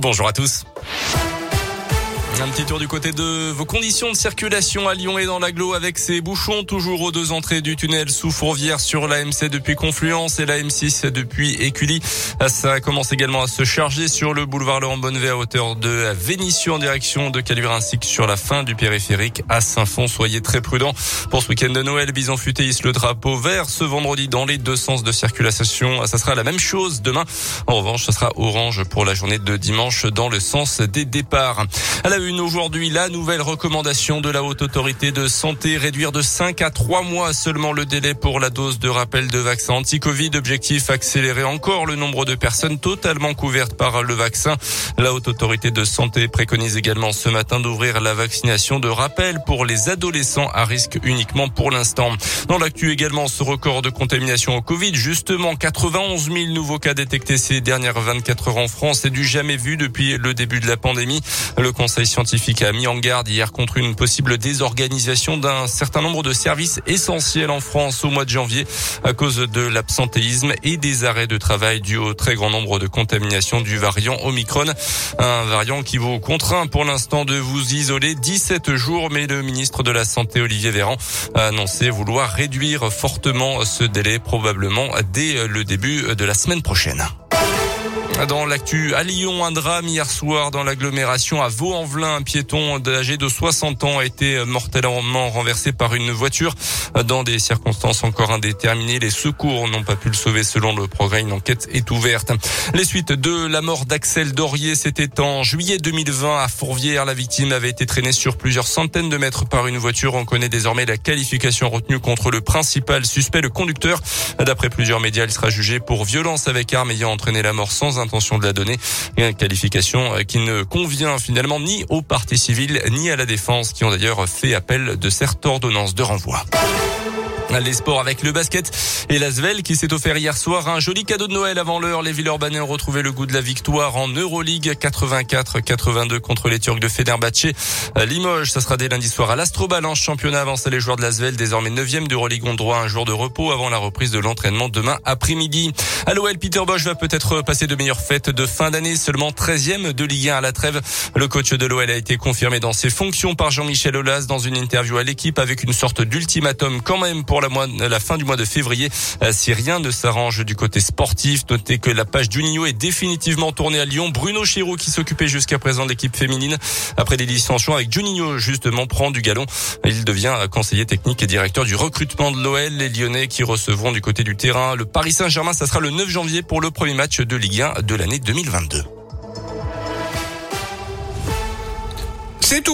Bonjour à tous. Un petit tour du côté de vos conditions de circulation à Lyon et dans l'agglo avec ces bouchons toujours aux deux entrées du tunnel sous Fourvière sur la MC depuis Confluence et la M6 depuis Écully. Ça commence également à se charger sur le boulevard Laurent Bonnevet à hauteur de Vénissieux en direction de Caluire ainsi que sur la fin du périphérique à Saint-Fond. Soyez très prudents. Pour ce week-end de Noël, Bison Futé le drapeau vert ce vendredi dans les deux sens de circulation. Ça sera la même chose demain. En revanche, ça sera orange pour la journée de dimanche dans le sens des départs. Une aujourd'hui, la nouvelle recommandation de la Haute Autorité de Santé, réduire de 5 à 3 mois seulement le délai pour la dose de rappel de vaccin anti-Covid. Objectif, accélérer encore le nombre de personnes totalement couvertes par le vaccin. La Haute Autorité de Santé préconise également ce matin d'ouvrir la vaccination de rappel pour les adolescents à risque uniquement pour l'instant. Dans l'actu également, ce record de contamination au Covid, justement 91 000 nouveaux cas détectés ces dernières 24 heures en France, c'est du jamais vu depuis le début de la pandémie. Le Conseil scientifique a mis en garde hier contre une possible désorganisation d'un certain nombre de services essentiels en France au mois de janvier à cause de l'absentéisme et des arrêts de travail dus au très grand nombre de contaminations du variant Omicron. Un variant qui vous contraint pour l'instant de vous isoler 17 jours, mais le ministre de la Santé Olivier Véran a annoncé vouloir réduire fortement ce délai probablement dès le début de la semaine prochaine. Dans l'actu à Lyon, un drame hier soir dans l'agglomération à Vaux-en-Velin. Un piéton âgé de 60 ans a été mortellement renversé par une voiture dans des circonstances encore indéterminées. Les secours n'ont pas pu le sauver selon le progrès. Une enquête est ouverte. Les suites de la mort d'Axel Dorier, c'était en juillet 2020 à Fourvière. La victime avait été traînée sur plusieurs centaines de mètres par une voiture. On connaît désormais la qualification retenue contre le principal suspect, le conducteur. D'après plusieurs médias, il sera jugé pour violence avec arme ayant entraîné la mort sans intention de la donner. Une qualification qui ne convient finalement ni aux parties civiles ni à la défense qui ont d'ailleurs fait appel de cette ordonnance de renvoi. Les sports avec le basket et l'Asvel qui s'est offert hier soir un joli cadeau de Noël avant l'heure. Les Villeurbanais ont retrouvé le goût de la victoire en Euroleague 84-82 contre les Turcs de Fenerbahçe. Limoges, ça sera dès lundi soir à l'Astrobalance championnat avancé les joueurs de l'Asvel désormais 9e d'Euroleague ont droit un jour de repos avant la reprise de l'entraînement demain après-midi. À l'OL, Peter Bosch va peut-être passer de meilleures fêtes de fin d'année, seulement 13e de Ligue 1 à la trêve. Le coach de l'OL a été confirmé dans ses fonctions par Jean-Michel Aulas dans une interview à l'équipe avec une sorte d'ultimatum quand même pour la, fin du mois de février euh, si rien ne s'arrange du côté sportif. Notez que la page Juninho est définitivement tournée à Lyon. Bruno Chirou qui s'occupait jusqu'à présent de l'équipe féminine après des licenciements avec Juninho justement prend du galon. Il devient conseiller technique et directeur du recrutement de l'OL. Les Lyonnais qui recevront du côté du terrain le Paris Saint-Germain. Ça sera le 9 janvier pour le premier match de Ligue 1 de l'année 2022.